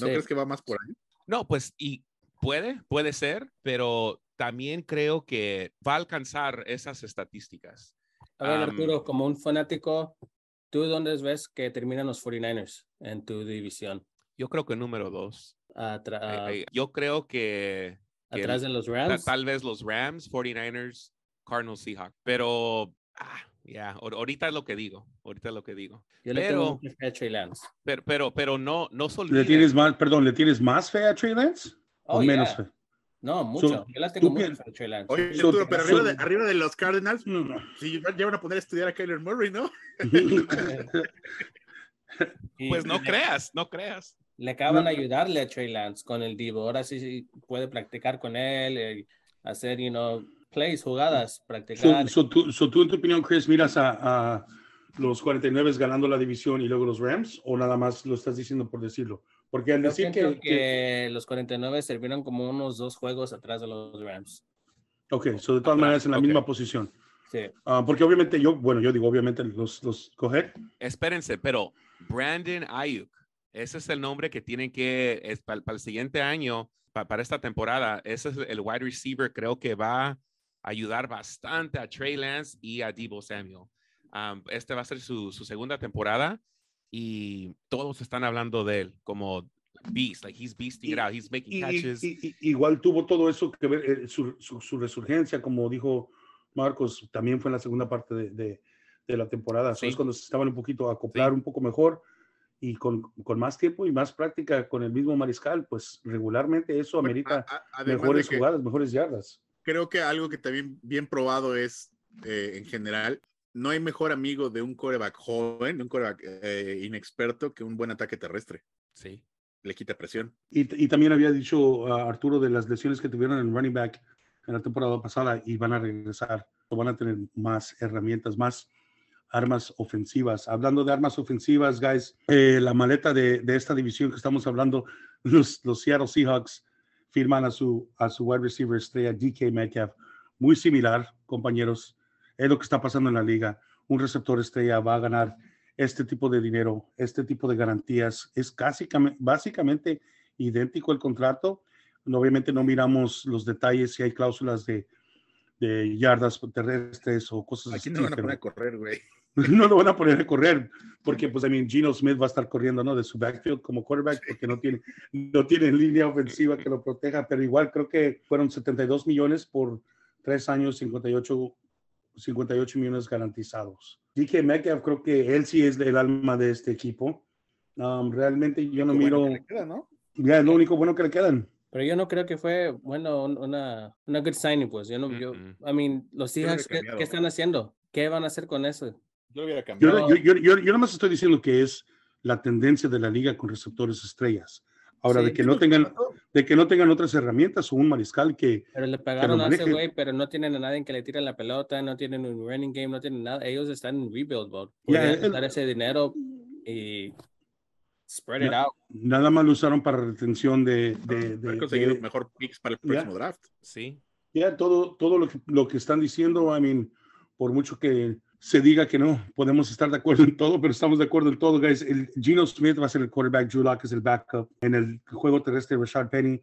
[SPEAKER 4] ¿No crees que va más por ahí?
[SPEAKER 2] No, pues, y puede, puede ser, pero también creo que va a alcanzar esas estadísticas.
[SPEAKER 3] A ver, Arturo, como un fanático, ¿tú dónde ves que terminan los 49ers en tu división?
[SPEAKER 2] Yo creo que número dos.
[SPEAKER 3] Ah,
[SPEAKER 2] yo creo que...
[SPEAKER 3] ¿Atrás de los Rams?
[SPEAKER 2] Tal vez los Rams, 49ers, Cardinals Seahawks. Pero, ah, ya, ahorita es lo que digo. Ahorita es lo que digo.
[SPEAKER 3] Yo pero, le tengo fe a Lance.
[SPEAKER 2] Pero, pero, pero no, no
[SPEAKER 1] ¿Le tienes más, perdón, ¿le tienes más fe a Trey Lance? ¿O
[SPEAKER 3] oh,
[SPEAKER 1] menos fe?
[SPEAKER 3] No, mucho. Yo las tengo mucho fe a Trey Lance.
[SPEAKER 4] Oye, pero arriba, de, arriba, de, los Cardinals, no. si ya van a poner a estudiar a Kyler Murray, ¿no?
[SPEAKER 2] pues no creas, no creas.
[SPEAKER 3] le acaban de ayudarle a Trey Lance con el Divo. Ahora sí, sí puede practicar con él, eh, hacer, you know, plays, jugadas, practicar.
[SPEAKER 1] So, so tú, so tú, en tu opinión, Chris, miras a, a los 49 ganando la división y luego los Rams, o nada más lo estás diciendo por decirlo? Porque al
[SPEAKER 3] Yo
[SPEAKER 1] decir que,
[SPEAKER 3] que,
[SPEAKER 1] que-
[SPEAKER 3] los 49 serviron como unos dos juegos atrás de los Rams.
[SPEAKER 1] Ok, so de todas maneras en la
[SPEAKER 2] ok.
[SPEAKER 1] misma posición.
[SPEAKER 3] Sí.
[SPEAKER 1] Ah, porque obviamente yo, bueno, yo digo, obviamente los, los coger.
[SPEAKER 2] Espérense, pero Brandon Ayuk, ese es el nombre que tienen que, es para, el siguiente año, pa- para esta temporada, ese es el wide receiver, creo que va ayudar bastante a Trey Lance y a Debo Samuel. Um, este va a ser su, su segunda temporada y todos están hablando de él como beast, like he's beasting it out, he's making
[SPEAKER 1] Y-
[SPEAKER 2] catches.
[SPEAKER 1] y- y- igual tuvo todo eso que ver, eh, su, su- su resurgencia, como dijo Marcos, también fue en la segunda parte de, de- de la temporada. So,
[SPEAKER 2] Sí.
[SPEAKER 1] Es cuando se estaban un poquito a acoplar un poco mejor y con, con más tiempo y más práctica con el mismo mariscal, pues regularmente eso
[SPEAKER 4] Bueno,
[SPEAKER 1] amerita
[SPEAKER 4] a- a-
[SPEAKER 1] mejores
[SPEAKER 4] que
[SPEAKER 1] jugadas, mejores yardas.
[SPEAKER 4] Creo que algo que también bien probado es, eh, en general, no hay mejor amigo de un coreback joven, de un coreback eh, inexperto, que un buen ataque terrestre.
[SPEAKER 2] Sí.
[SPEAKER 4] Le quita presión.
[SPEAKER 1] Y, y también había dicho a Arturo de las lesiones que tuvieron en running back en la temporada pasada y van a regresar, o van a tener más herramientas, más armas ofensivas. Hablando de armas ofensivas, guys, eh, la maleta de, de esta división que estamos hablando, los, los Seattle Seahawks firman a su, a su wide receiver estrella DK Metcalf. Muy similar, compañeros. Es lo que está pasando en la liga. Un receptor estrella va a ganar este tipo de dinero, este tipo de garantías. Es casi, cam- básicamente idéntico el contrato. Obviamente no miramos los detalles si hay cláusulas de, de yardas terrestres o cosas
[SPEAKER 4] Aquí
[SPEAKER 1] así.
[SPEAKER 4] no van a poner a correr, güey.
[SPEAKER 1] no lo van a poner a correr porque pues I mean, Gino Smith va a estar corriendo ¿no? de su backfield como quarterback porque no tiene, no tiene línea ofensiva que lo proteja, pero igual creo que fueron 72 millones por tres años, 58, 58 millones garantizados. DK Metcalf creo que él sí es el alma de este equipo. Um, realmente yo no miro,
[SPEAKER 4] bueno que le queda, ¿no?
[SPEAKER 1] ya es lo único bueno que le quedan.
[SPEAKER 3] Pero yo no creo que fue, bueno, un- una, una good signing, pues. Yo no, yo. I mean, los Seahawks, ¿qué, qué están haciendo? ¿Qué van a hacer con eso?
[SPEAKER 4] Yo lo hubiera
[SPEAKER 1] Yo,
[SPEAKER 4] cambiado.
[SPEAKER 1] yo, yo, yo, yo nomás estoy diciendo que es la tendencia de la liga con receptores estrellas. Ahora,
[SPEAKER 3] Sí,
[SPEAKER 1] de que no tengan, de que no tengan otras herramientas o un mariscal que
[SPEAKER 3] Pero le pagaron a ese güey, pero no tienen a nadie que le tire la pelota, no tienen un running game, no tienen nada. Ellos están en rebuild mode.
[SPEAKER 1] El-
[SPEAKER 3] dar ese dinero y spread it out.
[SPEAKER 1] nada más lo usaron para retención de... de, de-
[SPEAKER 4] Haber conseguido
[SPEAKER 1] de-
[SPEAKER 4] mejor picks para el próximo draft.
[SPEAKER 2] Sí.
[SPEAKER 1] ya todo, todo lo, que, lo que están diciendo, I mean, por mucho que se diga que no, podemos estar de acuerdo en todo, pero estamos de acuerdo en todo, guys. El Gino Smith va a ser el quarterback, Drew Lock es el backup. En el juego terrestre, Rashad Penny,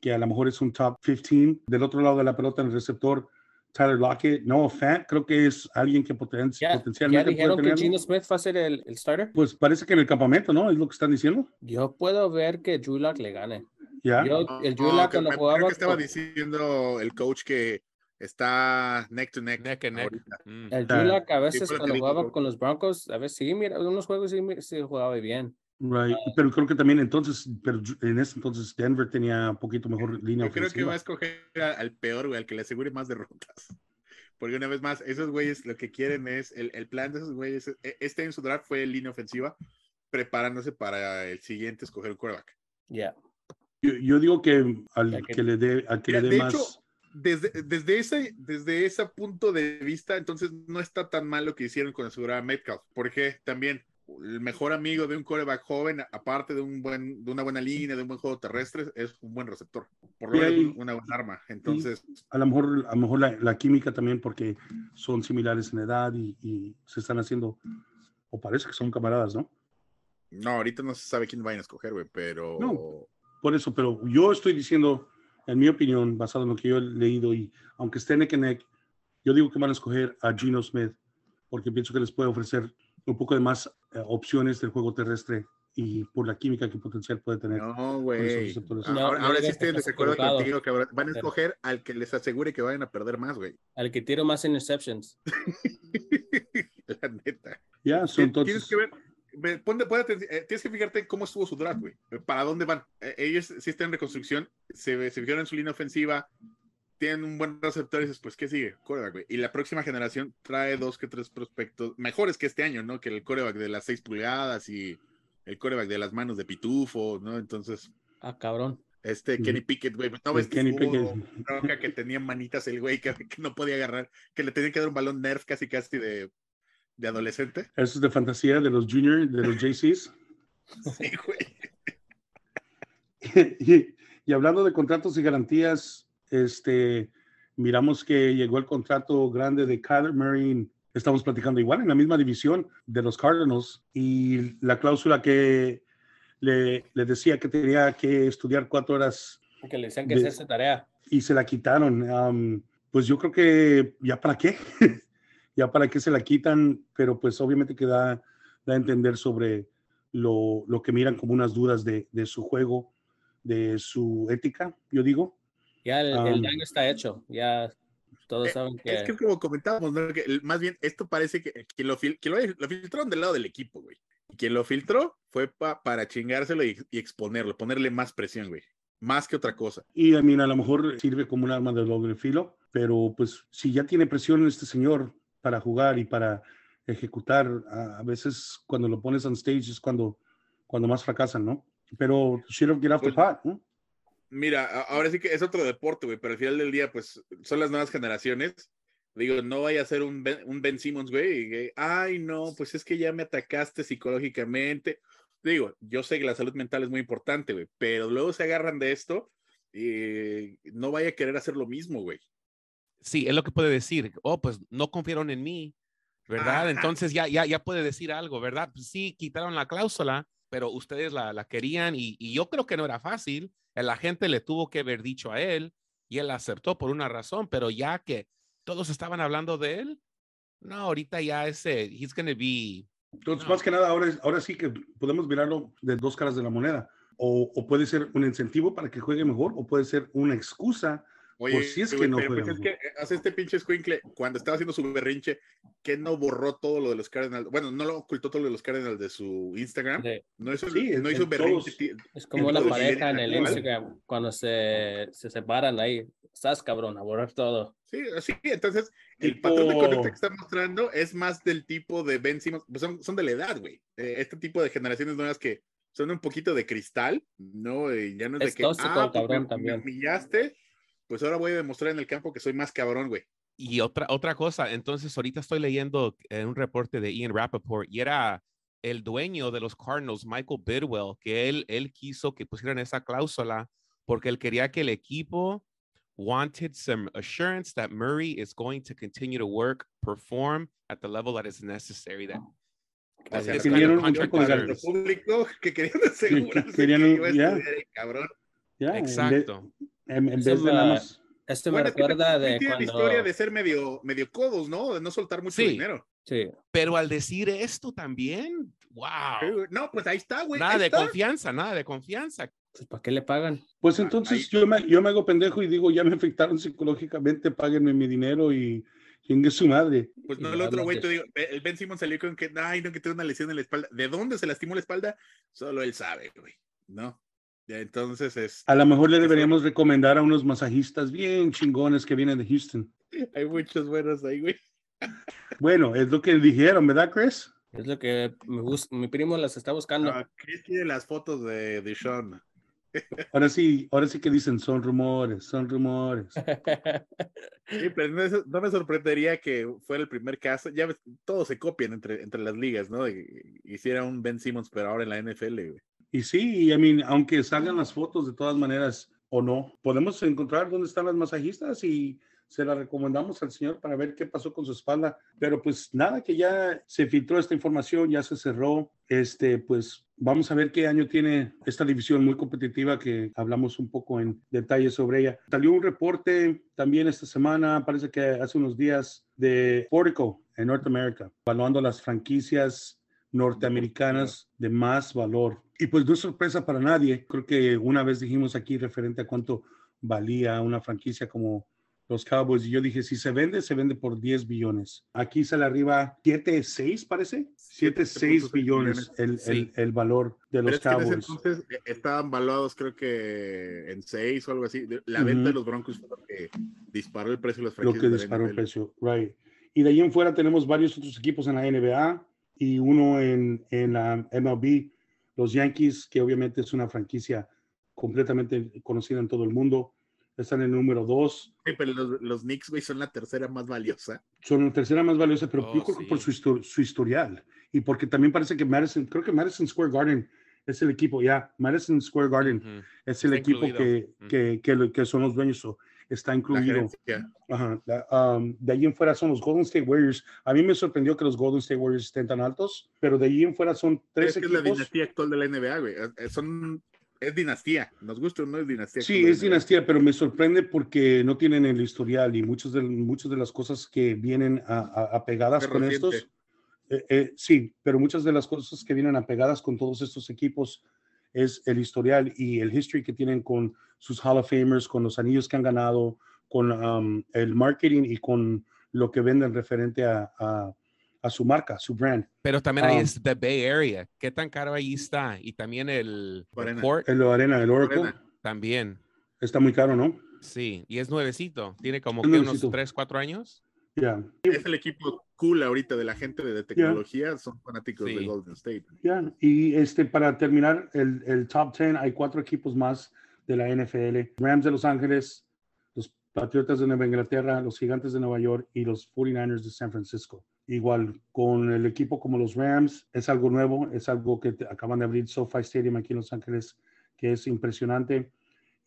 [SPEAKER 1] que a lo mejor es un top 15. Del otro lado de la pelota, en el receptor, Tyler Lockett. No, Fant, creo que es alguien que poten-
[SPEAKER 3] Ya, ya
[SPEAKER 1] potencialmente
[SPEAKER 3] dijeron
[SPEAKER 1] puede
[SPEAKER 3] que. Gino Smith va a ser el, el starter.
[SPEAKER 1] Pues parece que en el campamento, ¿no? Es lo que están diciendo.
[SPEAKER 3] Yo puedo ver que Drew Lock le gane.
[SPEAKER 1] Ya.
[SPEAKER 3] Yo, el Drew
[SPEAKER 4] No,
[SPEAKER 3] Lock
[SPEAKER 4] que
[SPEAKER 3] cuando
[SPEAKER 4] me- creo que estaba
[SPEAKER 3] con-
[SPEAKER 4] diciendo el coach que está neck to neck.
[SPEAKER 2] Neck and neck. Mm.
[SPEAKER 3] El Lock a veces
[SPEAKER 4] que
[SPEAKER 3] cuando jugaba con los Broncos, a veces sí, mira, unos juegos sí, sí jugaba bien.
[SPEAKER 1] Right. Pero creo que también entonces, pero en ese entonces Denver tenía un poquito mejor línea
[SPEAKER 4] Yo creo que
[SPEAKER 1] ofensiva.
[SPEAKER 4] va a escoger al peor, güey, al que le asegure más derrotas. Porque una vez más, esos güeyes lo que quieren es, el, el plan de esos güeyes, e- este en su draft fue línea ofensiva, preparándose para el siguiente escoger un quarterback.
[SPEAKER 3] Ya.
[SPEAKER 1] Yo, yo digo que al
[SPEAKER 3] que-
[SPEAKER 1] que le dé, al que
[SPEAKER 4] Mira,
[SPEAKER 1] le dé
[SPEAKER 4] de
[SPEAKER 1] más.
[SPEAKER 4] hecho, desde, desde, ese, desde ese punto de vista, entonces no está tan mal lo que hicieron con asegurar a Metcalf, porque también el mejor amigo de un coreback joven, aparte de, un buen, de una buena línea, de un buen juego terrestre, es un buen receptor, por lo menos una buena arma. Entonces,
[SPEAKER 1] a lo mejor, a lo mejor la, la química también, porque son similares en edad y, y se están haciendo, o parece que son camaradas, ¿no?
[SPEAKER 4] no, ahorita no se sabe quién vayan a escoger, güey, pero...
[SPEAKER 1] No. Por eso, pero yo estoy diciendo, en mi opinión, basado en lo que yo he leído, y aunque esté neck and neck, yo digo que van a escoger a Gino Smith, porque pienso que les puede ofrecer un poco de más eh, opciones del juego terrestre y por la química que potencial puede tener.
[SPEAKER 4] No, güey. Ahora, ahora sí
[SPEAKER 3] que
[SPEAKER 4] estoy en desacuerdo contigo, cabrón. Van a
[SPEAKER 3] Pero-
[SPEAKER 4] escoger al que les asegure que vayan a perder más, güey.
[SPEAKER 3] Al que tiro más interceptions.
[SPEAKER 4] La neta.
[SPEAKER 1] Ya, so,
[SPEAKER 4] Tien-
[SPEAKER 1] entonces,
[SPEAKER 4] Tienes que ver, ve, ponte- ponte eh, tienes que fijarte cómo estuvo su draft, güey. ¿Para dónde van? Eh, ellos sí están en reconstrucción, se, se fijaron en su línea ofensiva, tienen un buen receptor y dices, pues, ¿qué sigue? Coreback, güey. Y la próxima generación trae dos que tres prospectos mejores que este año, ¿no? Que el coreback de las seis pulgadas y el coreback de las manos de Pitufo, ¿no? Entonces.
[SPEAKER 3] Ah, cabrón.
[SPEAKER 4] Este Kenny Pickett, güey. No ves Kenny Pickett. que tenía manitas el güey que, no podía agarrar, que le tenía que dar un balón nerf casi casi de, de adolescente.
[SPEAKER 1] Eso es de fantasía de los juniors, de los JCs.
[SPEAKER 4] sí, güey.
[SPEAKER 1] y, y, hablando de contratos y garantías, este, miramos que llegó el contrato grande de Kyler Murray. Estamos platicando igual en la misma división de los Cardinals y la cláusula que le, le, decía que tenía que estudiar cuatro horas.
[SPEAKER 3] Que le decían que hacer esa tarea.
[SPEAKER 1] Y se la quitaron. pues yo creo que ya para qué, ya para qué se la quitan, pero pues obviamente que da, da a entender sobre lo, lo, que miran como unas dudas de, de, su juego, de su ética, yo digo.
[SPEAKER 3] Ya el, daño está hecho, ya todos
[SPEAKER 4] eh,
[SPEAKER 3] saben que...
[SPEAKER 4] Es que como comentábamos, ¿no? que más bien esto parece que, que, lo, que lo, lo filtraron del lado del equipo, güey quien lo filtró fue para chingárselo y, exponerlo, ponerle más presión, güey. Más que otra cosa.
[SPEAKER 1] Y a mí a lo mejor sirve como un arma de doble filo, pero pues si ya tiene presión este señor para jugar y para ejecutar, a, veces cuando lo pones on stage es cuando, cuando más fracasan, ¿no? Pero should have get off the pot, ¿no?
[SPEAKER 4] Mira, ahora sí que es otro deporte, güey, pero al final del día, pues son las nuevas generaciones Digo, no vaya a ser un Ben, un ben Simmons, güey. Ay, no, pues es que ya me atacaste psicológicamente. Digo, yo sé que la salud mental es muy importante, güey, pero luego se agarran de esto y no vaya a querer hacer lo mismo, güey.
[SPEAKER 2] Sí, es lo que puede decir. Oh, pues no confiaron en mí, ¿verdad? Entonces ya, ya, ya puede decir algo, ¿verdad? Pues sí, quitaron la cláusula, pero ustedes la, la querían y, y, yo creo que no era fácil. La gente le tuvo que haber dicho a él y él aceptó por una razón, pero ya que todos estaban hablando de él. No, ahorita ya ese, he's going to be.
[SPEAKER 1] Entonces, más que nada, ahora, ahora sí que podemos mirarlo de dos caras de la moneda. O, o, puede ser un incentivo para que juegue mejor, o puede ser una excusa Oye, si es que no
[SPEAKER 4] pues es que hace este pinche squinkle, cuando estaba haciendo su berrinche, que no borró todo lo de los Cardinals, bueno, no lo ocultó todo lo de los Cardinals de su Instagram, no hizo, sí, no hizo berrinche.
[SPEAKER 3] Es como la pareja en el Instagram, cuando se, se separan ahí, estás cabrón, a borrar todo.
[SPEAKER 4] Sí, así, entonces el patrón de conducta que está mostrando es más del tipo de Ben Simmons, pues son, son de la edad, güey. Eh, este tipo de generaciones nuevas que son un poquito de cristal, ¿no? Y ya no es, de que, ah, pues cabrón, también. me humillaste, pues ahora voy a demostrar en el campo que soy más cabrón, güey.
[SPEAKER 2] Y otra, otra cosa, entonces ahorita estoy leyendo en un reporte de Ian Rappaport y era el dueño de los Cardinals, Michael Bidwell, que él, él quiso que pusieran esa cláusula porque él quería que el equipo wanted some assurance that Murray is going to continue to work, perform at the level that is necessary. That
[SPEAKER 4] o sea, querían un público que querían asegurar que, que, querían, que iba a cabrón.
[SPEAKER 2] Yeah, Exacto.
[SPEAKER 1] En, vez de nada más.
[SPEAKER 3] Esto me recuerda de
[SPEAKER 4] cuando... la historia de ser medio, medio codos, ¿no? De no soltar mucho dinero.
[SPEAKER 3] Sí.
[SPEAKER 2] Pero al decir esto también, wow.
[SPEAKER 4] No, pues ahí está, güey.
[SPEAKER 2] Nada de confianza, nada de confianza.
[SPEAKER 3] Pues, ¿Para qué le pagan?
[SPEAKER 1] Pues entonces yo me, yo me hago pendejo y digo, ya me afectaron psicológicamente, páguenme mi dinero y chingue su madre.
[SPEAKER 4] Pues no, el otro güey, te digo, el Ben Simon salió con que, ay, no, que tiene una lesión en la espalda. ¿De dónde se lastimó la espalda? Solo él sabe, güey, ¿no? Entonces es.
[SPEAKER 1] A lo mejor le deberíamos recomendar a unos masajistas bien chingones que vienen de Houston.
[SPEAKER 4] Hay muchos buenos ahí, güey.
[SPEAKER 1] Bueno, es lo que dijeron, ¿verdad, Chris?
[SPEAKER 3] Es lo que mi primo las está buscando. Ah,
[SPEAKER 4] Chris tiene las fotos de, de Sean.
[SPEAKER 1] Ahora sí, ahora sí que dicen son rumores, son rumores.
[SPEAKER 4] Sí, pero no, me sorprendería que fuera el primer caso. Ya ves, todos se copian entre, entre las ligas, ¿no? hiciera un Ben Simmons, pero ahora en la NFL, güey.
[SPEAKER 1] Y sí, I mean, aunque salgan las fotos de todas maneras o no, podemos encontrar dónde están las masajistas y se la recomendamos al señor para ver qué pasó con su espalda. Pero pues nada, que ya se filtró esta información, ya se cerró. Este, pues vamos a ver qué año tiene esta división muy competitiva que hablamos un poco en detalle sobre ella. Salió un reporte también esta semana, parece que hace unos días, de Portico en Norteamérica, evaluando las franquicias norteamericanas de más valor. Y pues no es sorpresa para nadie. Creo que una vez dijimos aquí referente a cuánto valía una franquicia como los Cowboys. Y yo dije, si se vende, se vende por 10 billones. Aquí sale arriba 7, 6, parece. 7, 6 billones el, el, el, valor de los Cowboys.
[SPEAKER 4] entonces eh, estaban valuados, creo que en 6 o algo así. La venta de los Broncos fue lo que disparó el precio de los
[SPEAKER 1] franquicias. Lo que disparó el precio, right. Y de ahí en fuera tenemos varios otros equipos en la NBA y uno en, en la MLB. Los Yankees, que obviamente es una franquicia completamente conocida en todo el mundo, están en el número dos.
[SPEAKER 4] Sí, pero los, los Knicks, güey, son la tercera más valiosa.
[SPEAKER 1] Son la tercera más valiosa, pero
[SPEAKER 2] Oh,
[SPEAKER 1] yo creo que por
[SPEAKER 2] sí.
[SPEAKER 1] su, histo- su historial. Y porque también parece que Madison, creo que Madison Square Garden es el equipo, ya, Madison Square Garden
[SPEAKER 2] Ujú.
[SPEAKER 1] es el
[SPEAKER 2] Está
[SPEAKER 1] equipo que,
[SPEAKER 2] Ujú.
[SPEAKER 1] que, que, lo- que son los dueños, so, está incluido. Ajá, la- um, de ahí en fuera son los Golden State Warriors. A mí me sorprendió que los Golden State Warriors estén tan altos, pero de ahí en fuera son tres
[SPEAKER 4] Es que es la
[SPEAKER 1] equipos.
[SPEAKER 4] dinastía actual de la NBA, güey. Es- es- Son, es dinastía. Nos gusta o no es dinastía.
[SPEAKER 1] Sí, es dinastía, pero me sorprende porque no tienen el historial y muchos de, muchas de las cosas que vienen apegadas con
[SPEAKER 4] reciente.
[SPEAKER 1] estos. eh, eh, sí, pero muchas de las cosas que vienen apegadas con todos estos equipos es el historial y el history que tienen con sus Hall of Famers, con los anillos que han ganado, con um, el marketing y con lo que venden referente a, a- a su marca, su brand.
[SPEAKER 2] Pero también ahí
[SPEAKER 1] Ah.
[SPEAKER 2] es The Bay Area. ¿Qué tan caro ahí está? Y también el, el
[SPEAKER 4] Arena.
[SPEAKER 2] court
[SPEAKER 1] El Arena, el Oracle,
[SPEAKER 4] Arena.
[SPEAKER 2] también.
[SPEAKER 1] está muy caro, ¿no?
[SPEAKER 2] Sí, y es nuevecito. Tiene como
[SPEAKER 1] Es
[SPEAKER 2] que unos
[SPEAKER 1] nuevecito.
[SPEAKER 2] 3, 4 años.
[SPEAKER 1] Ya,
[SPEAKER 4] Es el equipo cool ahorita de la gente de tecnología. Son fanáticos
[SPEAKER 2] Sí.
[SPEAKER 4] de Golden State.
[SPEAKER 1] Ya, y este, para terminar el, el top 10, hay cuatro equipos más de la NFL. Rams de Los Ángeles, los Patriotas de Nueva Inglaterra, los Gigantes de Nueva York y los 49ers de San Francisco. Igual, con el equipo como los Rams, es algo nuevo, es algo que te- acaban de abrir SoFi Stadium aquí en Los Ángeles, que es impresionante.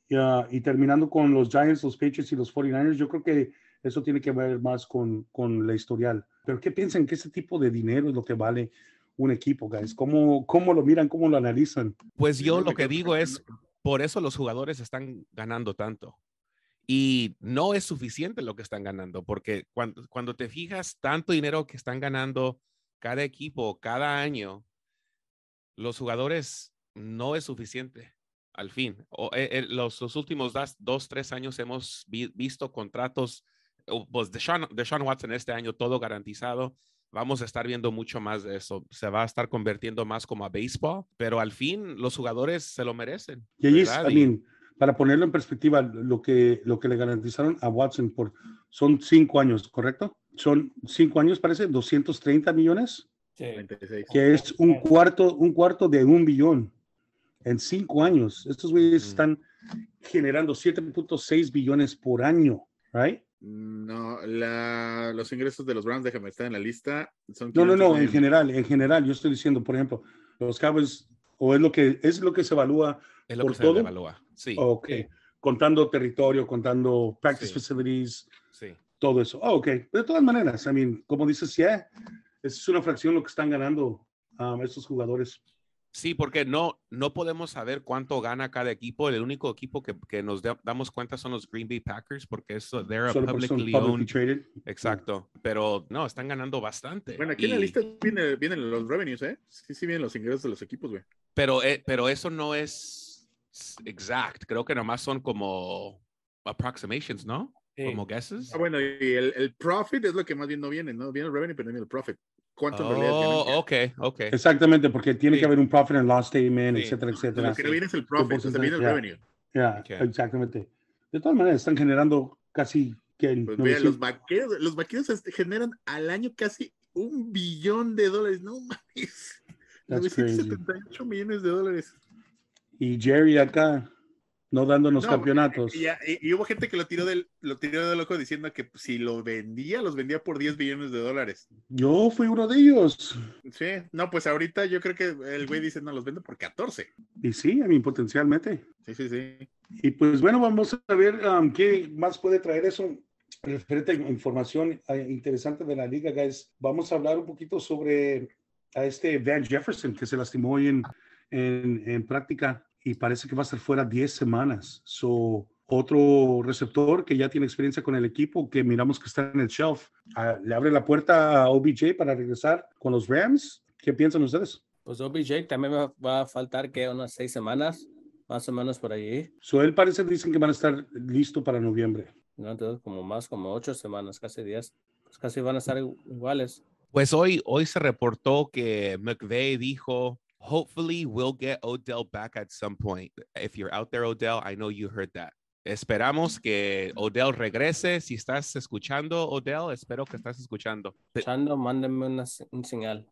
[SPEAKER 1] Y, ah, y terminando con los Giants, los Patriots y los 49ers, yo creo que eso tiene que ver más con, con la historial. Pero ¿qué piensan que ese tipo de dinero es lo que vale un equipo, guys? ¿Cómo, cómo lo miran, cómo lo analizan?
[SPEAKER 2] Pues yo lo que digo es, por eso los jugadores están ganando tanto. Y no es suficiente lo que están ganando, porque cuando, cuando te fijas tanto dinero que están ganando cada equipo cada año, los jugadores no es suficiente al fin. O, eh, eh, los, los últimos das- dos, tres años hemos vi- visto contratos, pues Deshaun, Deshaun Watson este año todo garantizado. Vamos a estar viendo mucho más de eso. Se va a estar convirtiendo más como a béisbol, pero al fin los jugadores se lo merecen.
[SPEAKER 1] Y ahí es. I mean, para ponerlo en perspectiva, lo que, lo que le garantizaron a Watson por, son cinco años, ¿correcto? Son cinco años, parece, 230 millones,
[SPEAKER 3] Sí.
[SPEAKER 4] 36.
[SPEAKER 1] que es un cuarto, un cuarto de un billón en cinco años. Estos güeyes están generando 7.6 billones por año, right?
[SPEAKER 4] No, la, los ingresos de los Browns, déjame estar en la lista. Son
[SPEAKER 1] No, no,
[SPEAKER 4] 500
[SPEAKER 1] no, en general, en general, yo estoy diciendo, por ejemplo, los Cowboys, o es lo que, es lo que se evalúa
[SPEAKER 2] Es lo
[SPEAKER 1] por
[SPEAKER 2] que se
[SPEAKER 1] todo.
[SPEAKER 2] evalúa. Sí,
[SPEAKER 1] Ok.
[SPEAKER 3] Sí.
[SPEAKER 1] Contando territorio, contando practice
[SPEAKER 2] Sí.
[SPEAKER 1] facilities,
[SPEAKER 2] sí.
[SPEAKER 1] todo eso. Ah, ok. De todas maneras, I mean, como dices, ya, es una fracción lo que están ganando um, estos jugadores.
[SPEAKER 2] Sí, porque no, no podemos saber cuánto gana cada equipo. El único equipo que, que nos da- damos cuenta son los Green Bay Packers, porque eso, they're a publicly owned.
[SPEAKER 1] traded.
[SPEAKER 2] Exacto. Pero no, están ganando bastante.
[SPEAKER 4] Bueno, aquí en la lista viene- vienen los revenues, ¿eh? Sí, sí, vienen los ingresos de los equipos, güey.
[SPEAKER 2] Pero, eh, pero eso no es exact. Creo que nomás son como approximations, ¿no?
[SPEAKER 3] Sí.
[SPEAKER 2] Como guesses.
[SPEAKER 4] Ah, bueno, y el, el profit es lo que más bien no viene, ¿no? Viene el revenue, pero no viene el profit. ¿Cuánto en realidad
[SPEAKER 2] Oh, ok, ok.
[SPEAKER 1] Exactamente, porque tiene
[SPEAKER 2] Sí.
[SPEAKER 1] que haber un profit and loss statement,
[SPEAKER 2] Sí.
[SPEAKER 1] etcétera, etcétera.
[SPEAKER 4] Lo que no viene es el profit, o sea, viene el
[SPEAKER 1] Ya.
[SPEAKER 4] revenue.
[SPEAKER 1] Ya,
[SPEAKER 2] Ok.
[SPEAKER 1] exactamente. De todas maneras, están generando casi que
[SPEAKER 4] Pues los vaqueros, los vaqueros este, generan al año casi un billón de dólares. No mames.
[SPEAKER 1] That's crazy.
[SPEAKER 4] 978 millones de dólares.
[SPEAKER 1] Y Jerry acá, no dándonos
[SPEAKER 4] No,
[SPEAKER 1] campeonatos.
[SPEAKER 4] Y, y- y hubo gente que lo tiró del, lo tiró del ojo diciendo que si lo vendía, los vendía por 10 billones de dólares.
[SPEAKER 1] Yo fui uno de ellos.
[SPEAKER 4] Sí, no, pues ahorita yo creo que el güey dice, no, los vendo por 14.
[SPEAKER 1] Y sí, a mí potencialmente.
[SPEAKER 4] Sí, sí, sí.
[SPEAKER 1] Y pues bueno, vamos a ver um, qué más puede traer eso referente a información eh, interesante de la liga, guys. Vamos a hablar un poquito sobre a este Van Jefferson que se lastimó hoy en, en, en práctica y parece que va a estar fuera 10 semanas. So, otro receptor que ya tiene experiencia con el equipo, que miramos que está en el shelf, ah, le abre la puerta a OBJ para regresar con los Rams. ¿Qué piensan ustedes?
[SPEAKER 3] Pues OBJ también va, va a faltar que unas seis semanas, más o menos por allí.
[SPEAKER 1] So, él parece, dicen que van a estar listo para noviembre.
[SPEAKER 3] ¿no? Entonces, como más, como ocho semanas, casi diez. Pues casi van a estar iguales.
[SPEAKER 2] Pues hoy, hoy se reportó que McVeigh dijo, hopefully we'll get Odell back at some point. If you're out there, Odell, I know you heard that. Esperamos que Odell regrese. Si estás escuchando, Odell, espero que estás escuchando. Pe-
[SPEAKER 3] Chando, mándenme una, un señal.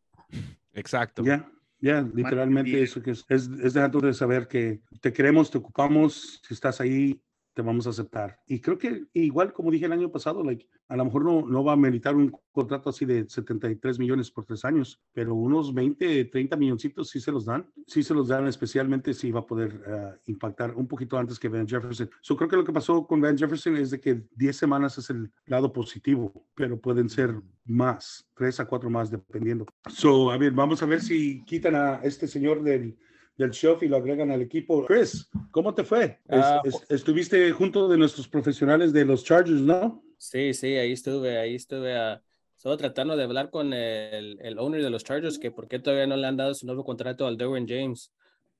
[SPEAKER 2] Exacto.
[SPEAKER 1] Ya. Ya, literalmente eso que es, es, es dejando de saber que te queremos, te ocupamos, si estás ahí, te vamos a aceptar. Y creo que igual como dije el año pasado, like, a lo mejor no, no va a meritar un contrato así de 73 millones por tres años, pero unos 20, 30 milloncitos sí se los dan. Sí se los dan especialmente si va a poder uh, impactar un poquito antes que Van Jefferson. Yo creo que lo que pasó con Van Jefferson es de que 10 semanas es el lado positivo, pero pueden ser más, 3 a 4 más dependiendo. So, a ver, vamos a ver si quitan a este señor del del shelf y lo agregan al equipo. Chris, ¿cómo te fue?
[SPEAKER 3] Ah,
[SPEAKER 1] es, es, estuviste junto de nuestros profesionales de los Chargers, ¿no?
[SPEAKER 3] Sí, sí, ahí estuve, ahí estuve. Uh, estaba tratando de hablar con el, el owner de los Chargers, que por qué todavía no le han dado su nuevo contrato al Derwin James.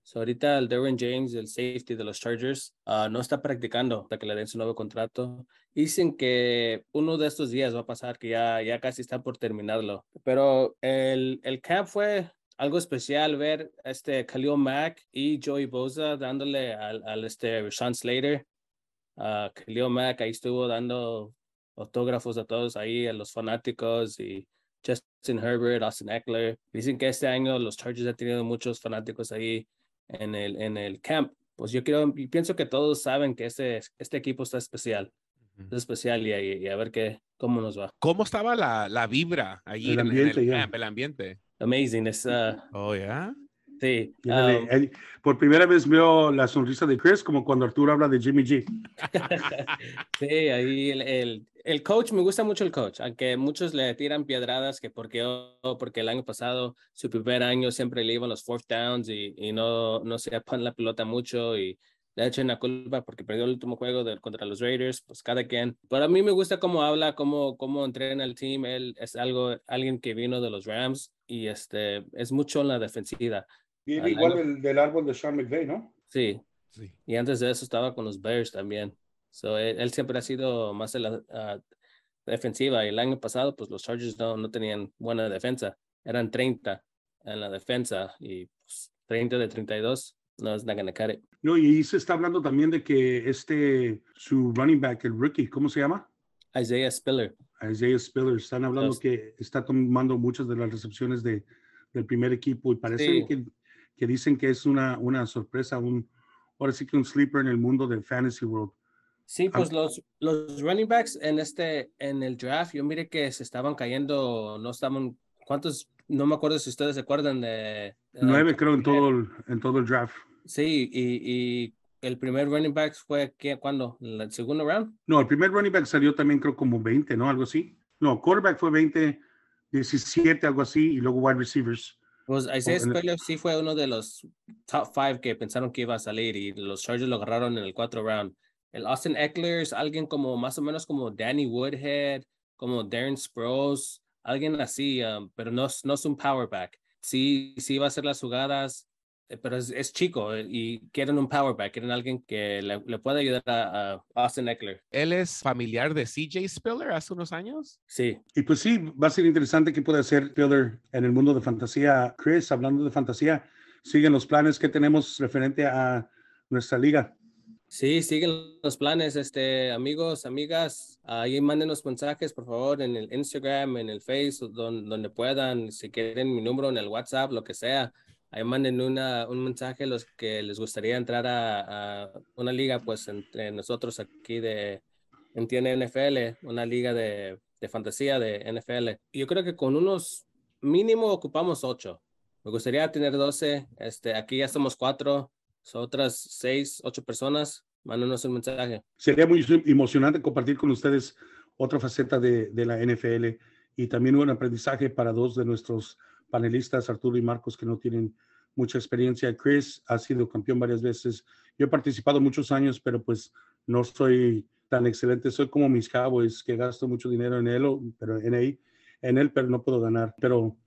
[SPEAKER 3] So, ahorita el Derwin James, el safety de los Chargers, uh, no está practicando hasta que le den su nuevo contrato. Dicen que uno de estos días va a pasar, que ya, ya casi está por terminarlo. Pero el, el camp fue, algo especial ver este Khalil Mack y Joey Bosa dándole al, al este Sean Slater. Uh, Khalil Mack ahí estuvo dando autógrafos a todos ahí, a los fanáticos y Justin Herbert, Austin Eckler. Dicen que este año los Chargers han tenido muchos fanáticos ahí en el, en el camp. Pues yo quiero, pienso que todos saben que este, este equipo está especial. Es especial y, y, a ver qué, cómo nos va.
[SPEAKER 2] ¿Cómo estaba la, la vibra allí
[SPEAKER 1] El
[SPEAKER 2] en,
[SPEAKER 1] ambiente,
[SPEAKER 2] en el camp, el ambiente?
[SPEAKER 3] Amazing. Es, uh,
[SPEAKER 2] Oh, yeah.
[SPEAKER 3] sí. Um,
[SPEAKER 1] por primera vez veo la sonrisa de Chris como cuando Arturo habla de Jimmy G.
[SPEAKER 3] Sí, ahí el, el, el coach, me gusta mucho el coach, aunque muchos le tiran piedradas que porque, oh, porque el año pasado, su primer año, siempre le iban los fourth downs y, y no, no se apan la pelota mucho y le echan la culpa porque perdió el último juego de, contra los Raiders, pues cada quien. Pero a mí me gusta cómo habla, cómo, cómo entrena el team. Él es algo, alguien que vino de los Rams y este, es mucho en la defensiva. Al
[SPEAKER 1] igual
[SPEAKER 3] año.
[SPEAKER 1] del, del árbol de Sean McVay, ¿no?
[SPEAKER 3] Sí,
[SPEAKER 2] Sí.
[SPEAKER 3] y antes de eso estaba con los Bears también. So, él, él siempre ha sido más de la ah, defensiva. Y el año pasado, pues los Chargers no, no tenían buena defensa. Eran 30 en la defensa y pues, 30 de 32. No es not gonna cut it.
[SPEAKER 1] No, y se está hablando también de que este, su running back, el rookie, ¿cómo se llama?
[SPEAKER 3] Isaiah Spiller.
[SPEAKER 1] Isaiah Spiller. Están hablando
[SPEAKER 3] Los-
[SPEAKER 1] que está tomando muchas de las recepciones de, del primer equipo y parece
[SPEAKER 3] Sí.
[SPEAKER 1] que, que dicen que es una, una sorpresa, un, ahora sí que un sleeper en el mundo del fantasy world.
[SPEAKER 3] Sí,
[SPEAKER 1] Ah.
[SPEAKER 3] pues los, los running backs en este, en el draft, yo mire que se estaban cayendo, no estaban, ¿cuántos? No me acuerdo si ustedes se acuerdan de... de-
[SPEAKER 1] Nueve creo en todo el, en todo el draft.
[SPEAKER 3] Sí, y, y el primer running back fue, ¿qué, ¿cuándo? ¿El segundo round?
[SPEAKER 1] No, el primer running back salió también creo como 20, ¿no? Algo así. No, quarterback fue 20, 17, algo así, y luego wide receivers.
[SPEAKER 3] Pues Isaiah Spiller sí fue uno de los top five que pensaron que iba a salir y los Chargers lo agarraron en el cuatro round. El Austin Eckler es alguien como más o menos como Danny Woodhead, como Darren Sproles, alguien así, um, pero no, es- no es un power back. Sí, sí va a hacer las jugadas, eh, pero es, es chico eh, y quieren un power back, quieren alguien que le, le pueda ayudar a, a Austin Eckler.
[SPEAKER 2] Él es familiar de CJ Spiller hace unos años.
[SPEAKER 3] Sí,
[SPEAKER 1] Y pues sí, va a ser interesante qué puede hacer Spiller en el mundo de fantasía. Chris, hablando de fantasía, siguen los planes que tenemos referente a nuestra liga.
[SPEAKER 3] Sí, siguen los planes, este, amigos, amigas. Ahí mándenos mensajes, por favor, en el Instagram, en el Facebook, donde, donde puedan. Si quieren mi número en el WhatsApp, lo que sea. Ahí manden una, un mensaje los que les gustaría entrar a, a una liga, pues entre nosotros aquí de Entiende NFL, una liga de, de fantasía de NFL. Yo creo que con unos mínimo ocupamos ocho. Me gustaría tener 12. Este, aquí ya somos cuatro. Son otras seis, ocho personas. Mándanos un mensaje.
[SPEAKER 1] Sería muy emocionante compartir con ustedes otra faceta de, la NFL y también un aprendizaje para dos de nuestros panelistas, Arturo y Marcos, que no tienen mucha experiencia. Chris ha sido campeón varias veces. Yo he participado muchos años, pero pues no soy tan excelente. Soy como mis Cowboys, que gasto mucho dinero en él, pero en ahí, en él, pero no puedo ganar. Pero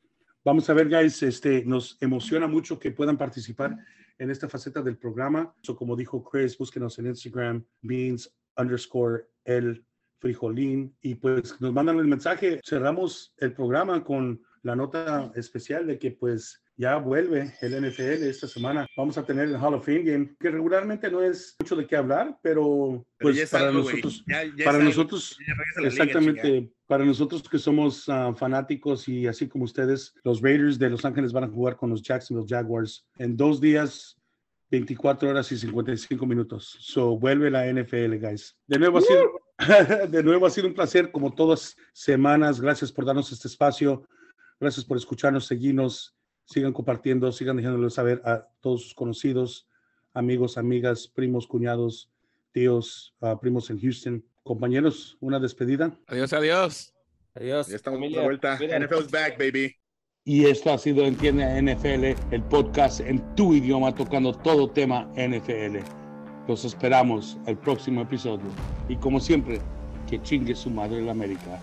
[SPEAKER 1] vamos a ver, guys, este, nos emociona mucho que puedan participar en esta faceta del programa. So, como dijo Chris, búsquenos en Instagram, beans underscore el frijolín, y pues nos mandan el mensaje. Cerramos el programa con la nota especial de que pues ya vuelve el NFL esta semana. Vamos a tener el Hall of Fame Game, que regularmente no es mucho de qué hablar, pero
[SPEAKER 4] Pero
[SPEAKER 1] pues
[SPEAKER 4] es
[SPEAKER 1] para
[SPEAKER 4] algo,
[SPEAKER 1] nosotros,
[SPEAKER 4] Ya- ya
[SPEAKER 1] para nosotros,
[SPEAKER 4] la liga,
[SPEAKER 1] exactamente, para nosotros que somos ah, fanáticos y así como ustedes, los Raiders de Los Ángeles van a jugar con los Jacksonville Jaguars en dos días, 24 horas y 55 minutos. So vuelve la NFL, guys. De nuevo ha sido, de nuevo ha sido un placer como todas semanas. Gracias por darnos este espacio. Gracias por escucharnos, seguirnos, sigan compartiendo, sigan dejándolo saber a todos sus conocidos, amigos, amigas, primos, cuñados, tíos, ah, primos en Houston. Compañeros, una despedida.
[SPEAKER 2] Adiós, adiós.
[SPEAKER 3] Adiós.
[SPEAKER 4] Ya estamos
[SPEAKER 3] familia.
[SPEAKER 4] de vuelta.
[SPEAKER 3] Cuídense.
[SPEAKER 4] NFL's back, baby.
[SPEAKER 1] Y esto ha sido Entiende NFL, el podcast en tu idioma tocando todo tema NFL. Los esperamos el próximo episodio. Y como siempre, que chingue su madre la América.